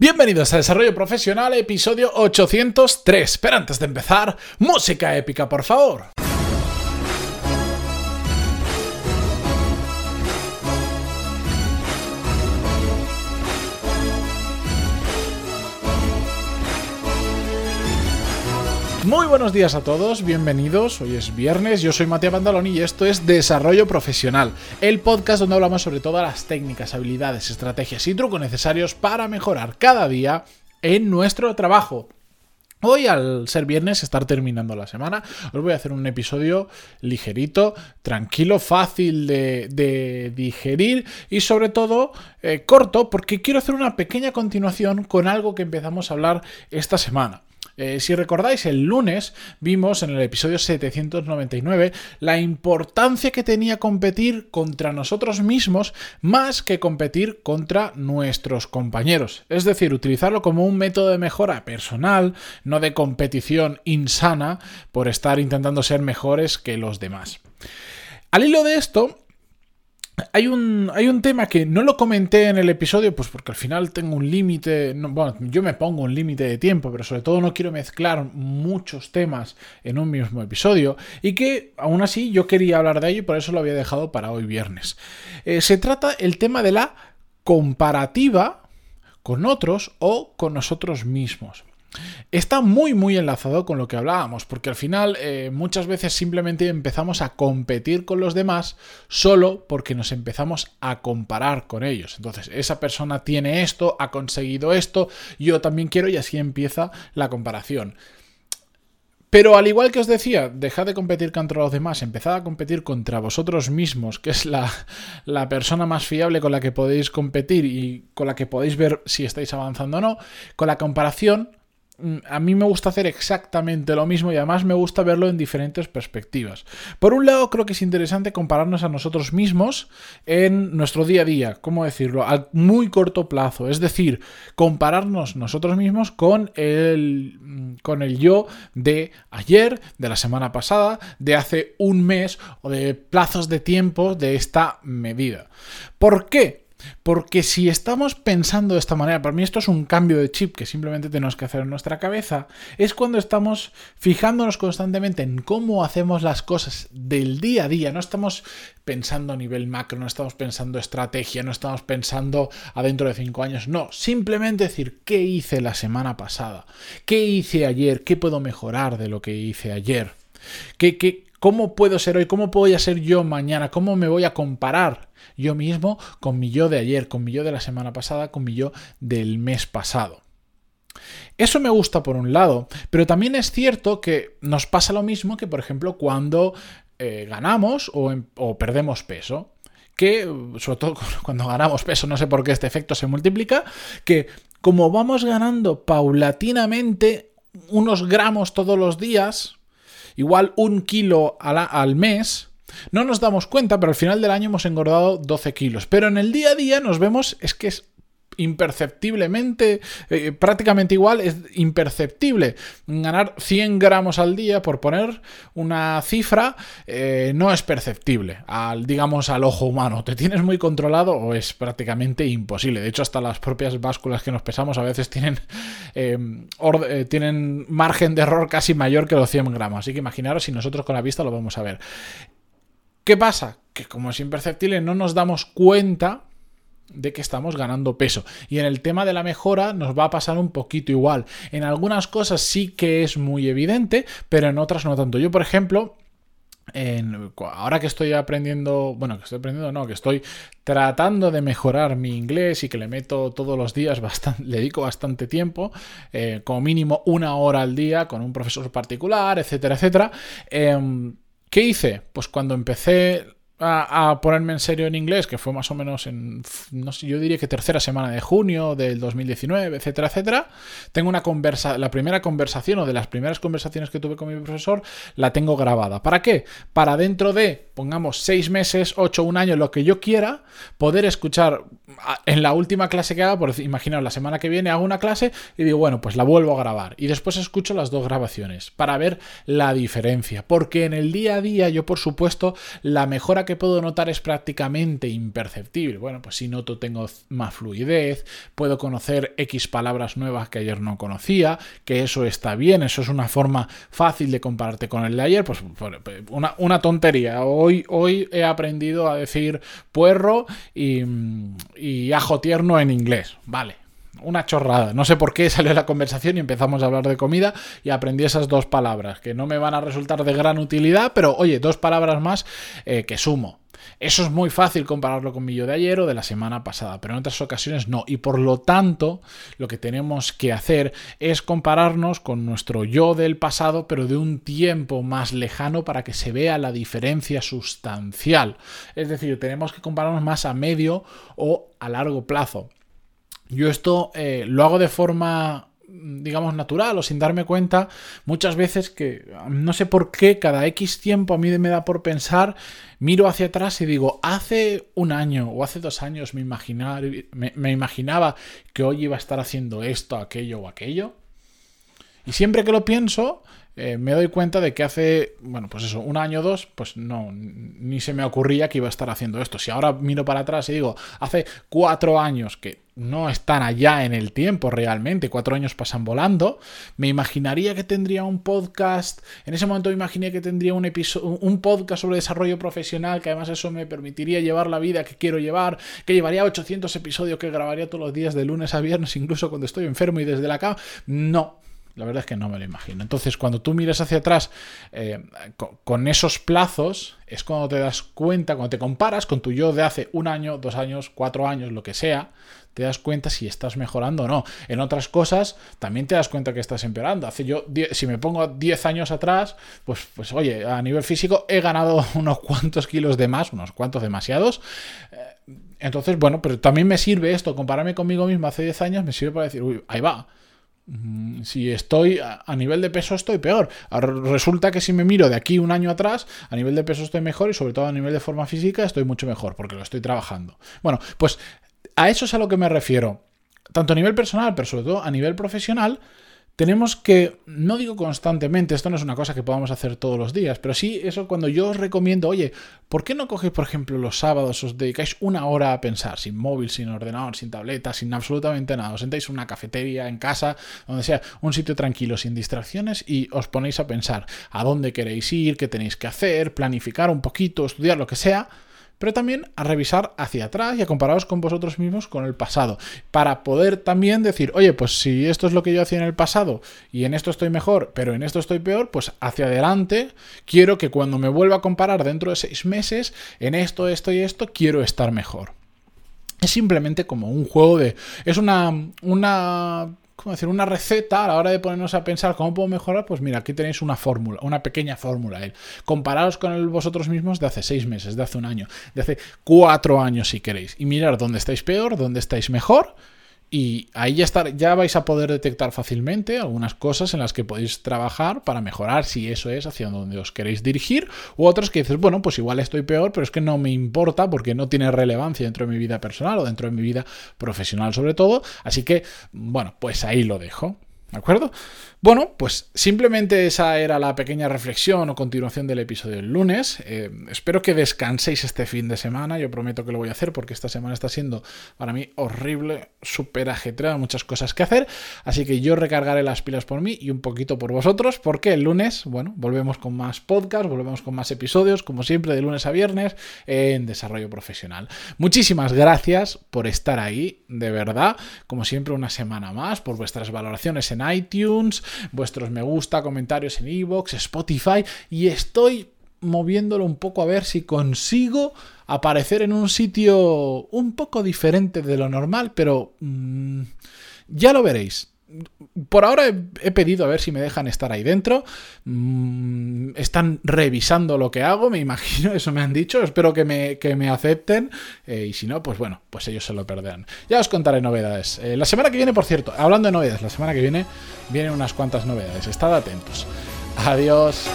Bienvenidos a Desarrollo Profesional, episodio 803. Pero antes de empezar, música épica, por favor. Muy buenos días a todos, bienvenidos. Hoy es viernes, yo soy Matías Bandaloni y esto es Desarrollo Profesional, el podcast donde hablamos sobre todas las técnicas, habilidades, estrategias y trucos necesarios para mejorar cada día en nuestro trabajo. Hoy, al ser viernes, estar terminando la semana, os voy a hacer un episodio ligerito, tranquilo, fácil de, digerir y sobre todo eh, corto porque quiero hacer una pequeña continuación con algo que empezamos a hablar esta semana. Eh, si recordáis, el lunes vimos en el episodio 799 la importancia que tenía competir contra nosotros mismos más que competir contra nuestros compañeros. Es decir, utilizarlo como un método de mejora personal, no de competición insana por estar intentando ser mejores que los demás. Al hilo de esto, hay un, hay un tema que no lo comenté en el episodio, pues porque al final tengo un límite, bueno, yo me pongo un límite de tiempo, pero sobre todo no quiero mezclar muchos temas en un mismo episodio, y que aún así yo quería hablar de ello y por eso lo había dejado para hoy viernes. Eh, se trata el tema de la comparativa con otros o con nosotros mismos. Está muy muy enlazado con lo que hablábamos, porque al final eh, muchas veces simplemente empezamos a competir con los demás solo porque nos empezamos a comparar con ellos. Entonces, esa persona tiene esto, ha conseguido esto, yo también quiero y así empieza la comparación. Pero al igual que os decía, dejad de competir contra los demás, empezad a competir contra vosotros mismos, que es la, la, persona más fiable con la que podéis competir y con la que podéis ver si estáis avanzando o no. Con la comparación a mí me gusta hacer exactamente lo mismo y además me gusta verlo en diferentes perspectivas. Por un lado, creo que es interesante compararnos a nosotros mismos en nuestro día a día, ¿cómo decirlo? A muy corto plazo, es decir, compararnos nosotros mismos con el, mm, con el yo de ayer, de la semana pasada, de hace un mes o de plazos de tiempo de esta medida. ¿Por qué? Porque si estamos pensando de esta manera, para mí esto es un cambio de chip que simplemente tenemos que hacer en nuestra cabeza, es cuando estamos fijándonos constantemente en cómo hacemos las cosas del día a día, no estamos pensando a nivel macro, no estamos pensando estrategia, no estamos pensando a dentro de cinco años, no, simplemente decir qué hice la semana pasada, qué hice ayer, qué puedo mejorar de lo que hice ayer, qué, qué, cómo puedo ser hoy, cómo voy a ser yo mañana, cómo me voy a comparar yo mismo con mi yo de ayer, con mi yo de la semana pasada, con mi yo del mes pasado. Eso me gusta por un lado, pero también es cierto que nos pasa lo mismo que, por ejemplo, cuando eh, ganamos em, o, perdemos peso que, sobre todo cuando ganamos peso, no sé por qué este efecto se multiplica, que como vamos ganando paulatinamente unos gramos todos los días, igual un kilo al mes, no nos damos cuenta, pero al final del año hemos engordado 12 kilos. Pero en el día a día nos vemos, es que es imperceptiblemente, eh, prácticamente igual, es imperceptible. Ganar 100 gramos al día, por poner una cifra, eh, no es perceptible, al, digamos, al ojo humano. Te tienes muy controlado o es prácticamente imposible. De hecho, hasta las propias básculas que nos pesamos a veces tienen, eh, tienen margen de error casi mayor que los 100 gramos. Así que imaginaros si nosotros con la vista lo vamos a ver. ¿Qué pasa? Que como es imperceptible no nos damos cuenta de que estamos ganando peso. Y en el tema de la mejora nos va a pasar un poquito igual. En algunas cosas sí que es muy evidente, pero en otras no tanto. Yo, por ejemplo, ahora que estoy aprendiendo, bueno, que estoy aprendiendo, no, que estoy tratando de mejorar mi inglés y que le meto todos los días, bastante, le dedico bastante tiempo, eh, como mínimo una hora al día con un profesor particular, etcétera, etcétera. Em, ¿Qué hice? Pues cuando empecé a, ponerme en serio en inglés, que fue más o menos en, no sé, yo diría que tercera semana de junio del 2019, etcétera, etcétera, tengo una conversa, la primera conversación o de las primeras conversaciones que tuve con mi profesor, la tengo grabada. ¿Para qué? Para dentro de, pongamos, seis meses, ocho, un año, lo que yo quiera, poder escuchar en la última clase que haga, por imaginaos, la semana que viene hago una clase y digo, bueno, pues la vuelvo a grabar. Y después escucho las dos grabaciones para ver la diferencia. Porque en el día a día, yo por supuesto, la mejora que que puedo notar es prácticamente imperceptible. Bueno, pues si noto tengo más fluidez, puedo conocer X palabras nuevas que ayer no conocía, que eso está bien, eso es una forma fácil de compararte con el de ayer, pues una, una tontería. Hoy, hoy he aprendido a decir puerro y, y ajo tierno en inglés. Vale, una chorrada. No sé por qué salió la conversación y empezamos a hablar de comida y aprendí esas dos palabras, que no me van a resultar de gran utilidad, pero oye, dos palabras más eh, que sumo. Eso es muy fácil compararlo con mi yo de ayer o de la semana pasada, pero en otras ocasiones no. Y por lo tanto, lo que tenemos que hacer es compararnos con nuestro yo del pasado, pero de un tiempo más lejano para que se vea la diferencia sustancial. Es decir, tenemos que compararnos más a medio o a largo plazo. Yo esto eh, lo hago de forma digamos, natural o sin darme cuenta, muchas veces que no sé por qué cada X tiempo a mí me da por pensar, miro hacia atrás y digo, hace un año o hace dos años me, me imaginaba que hoy iba a estar haciendo esto, aquello o aquello. Y siempre que lo pienso, eh, me doy cuenta de que hace, bueno, pues eso, un año o dos, pues no, ni se me ocurría que iba a estar haciendo esto. Si ahora miro para atrás y digo, hace cuatro años que no están allá en el tiempo realmente, cuatro años pasan volando, me imaginaría que tendría un podcast, en ese momento me imaginé que tendría un, un podcast sobre desarrollo profesional, que además eso me permitiría llevar la vida que quiero llevar, que llevaría 800 episodios que grabaría todos los días de lunes a viernes, incluso cuando estoy enfermo y desde la cama. No, la verdad es que no me lo imagino. Entonces, cuando tú miras hacia atrás eh, con, esos plazos, es cuando te das cuenta, cuando te comparas con tu yo de hace un año, dos años, cuatro años, lo que sea, te das cuenta si estás mejorando o no. En otras cosas, también te das cuenta que estás empeorando. Hace yo, si me pongo 10 años atrás, pues, pues oye, a nivel físico he ganado unos cuantos kilos de más, unos cuantos demasiados. Eh, entonces, bueno, pero también me sirve esto, compararme conmigo mismo hace 10 años, me sirve para decir, uy, ahí va si estoy a nivel de peso estoy peor. Resulta que si me miro de aquí un año atrás, a nivel de peso estoy mejor y sobre todo a nivel de forma física estoy mucho mejor porque lo estoy trabajando. Bueno, pues a eso es a lo que me refiero. Tanto a nivel personal, pero sobre todo a nivel profesional, tenemos que, no digo constantemente, esto no es una cosa que podamos hacer todos los días, pero sí eso cuando yo os recomiendo, oye, ¿por qué no cogéis, por ejemplo, los sábados, os dedicáis una hora a pensar, sin móvil, sin ordenador, sin tableta, sin absolutamente nada, os sentáis en una cafetería, en casa, donde sea, un sitio tranquilo, sin distracciones, y os ponéis a pensar a dónde queréis ir, qué tenéis que hacer, planificar un poquito, estudiar lo que sea, pero también a revisar hacia atrás y a compararos con vosotros mismos con el pasado, para poder también decir, oye, pues si esto es lo que yo hacía en el pasado y en esto estoy mejor, pero en esto estoy peor, pues hacia adelante quiero que cuando me vuelva a comparar dentro de seis meses, en esto, esto y esto, quiero estar mejor. Es simplemente como un juego de... Es una, una ¿cómo decir? Una receta a la hora de ponernos a pensar cómo puedo mejorar, pues mira, aquí tenéis una fórmula, una pequeña fórmula. ¿eh? Compararos con vosotros mismos de hace seis meses, de hace un año, de hace cuatro años si queréis. Y mirar dónde estáis peor, dónde estáis mejor y ahí ya, estar, ya vais a poder detectar fácilmente algunas cosas en las que podéis trabajar para mejorar si eso es hacia donde os queréis dirigir, u otras que dices, bueno, pues igual estoy peor, pero es que no me importa porque no tiene relevancia dentro de mi vida personal o dentro de mi vida profesional sobre todo. Así que, bueno, pues ahí lo dejo. ¿De acuerdo? Bueno, pues simplemente esa era la pequeña reflexión o continuación del episodio del lunes. Eh, espero que descanséis este fin de semana. Yo prometo que lo voy a hacer porque esta semana está siendo para mí horrible, súper ajetreada, muchas cosas que hacer. Así que yo recargaré las pilas por mí y un poquito por vosotros porque el lunes, bueno, volvemos con más podcast, volvemos con más episodios, como siempre, de lunes a viernes en desarrollo profesional. Muchísimas gracias por estar ahí, de verdad. Como siempre, una semana más, por vuestras valoraciones en iTunes vuestros me gusta, comentarios en iVoox, Spotify y estoy moviéndolo un poco a ver si consigo aparecer en un sitio un poco diferente de lo normal, pero mm, ya lo veréis por ahora he, pedido a ver si me dejan estar ahí dentro. Mm, están revisando lo que hago, me imagino, eso me han dicho. Espero que me, me acepten. Eh, y si no, pues bueno, pues ellos se lo perderán. Ya os contaré novedades. Eh, la semana que viene, por cierto, hablando de novedades, la semana que viene vienen unas cuantas novedades. Estad atentos. Adiós.